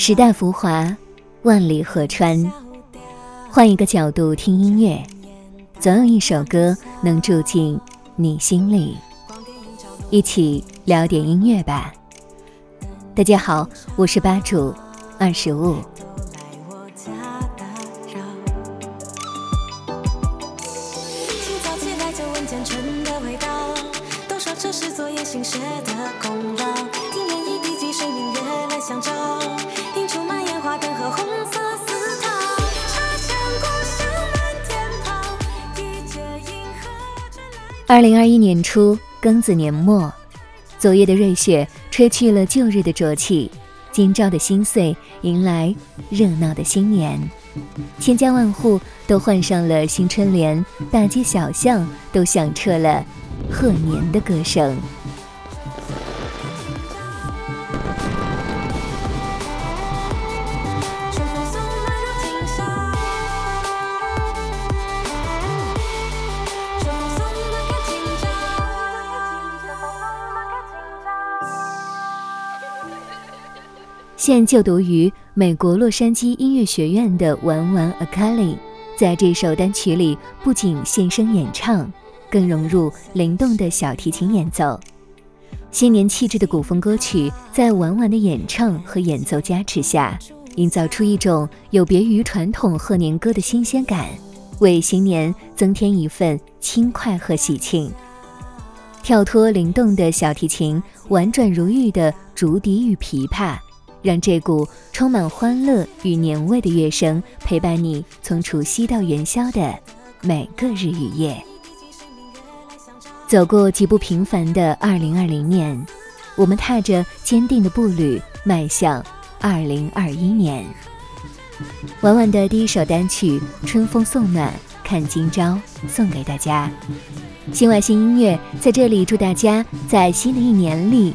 时代浮华，万里河川。换一个角度听音乐，总有一首歌能住进你心里。一起聊点音乐吧。大家好，我是吧主。听早起来就闻见春的味道，都说这是昨夜新雪的功劳。听涟漪、碧溪、水鸣，夜来照。二零二一年初，庚子年末，昨夜的瑞雪吹去了旧日的浊气，今朝的心碎迎来热闹的新年，千家万户都换上了新春联，大街小巷都响彻了贺年的歌声。现就读于美国洛杉矶音乐学院的玩玩 a k a l i 在这首单曲里不仅现身演唱，更融入灵动的小提琴演奏。新年气质的古风歌曲，在玩玩的演唱和演奏加持下，营造出一种有别于传统贺年歌的新鲜感，为新年增添一份轻快和喜庆。跳脱灵动的小提琴，婉转如玉的竹笛与琵琶。让这股充满欢乐与年味的乐声陪伴你从除夕到元宵的每个日与夜。走过极不平凡的二零二零年，我们踏着坚定的步履迈向二零二一年。婉婉的第一首单曲《春风送暖》，看今朝送给大家。新外新音乐在这里祝大家在新的一年里。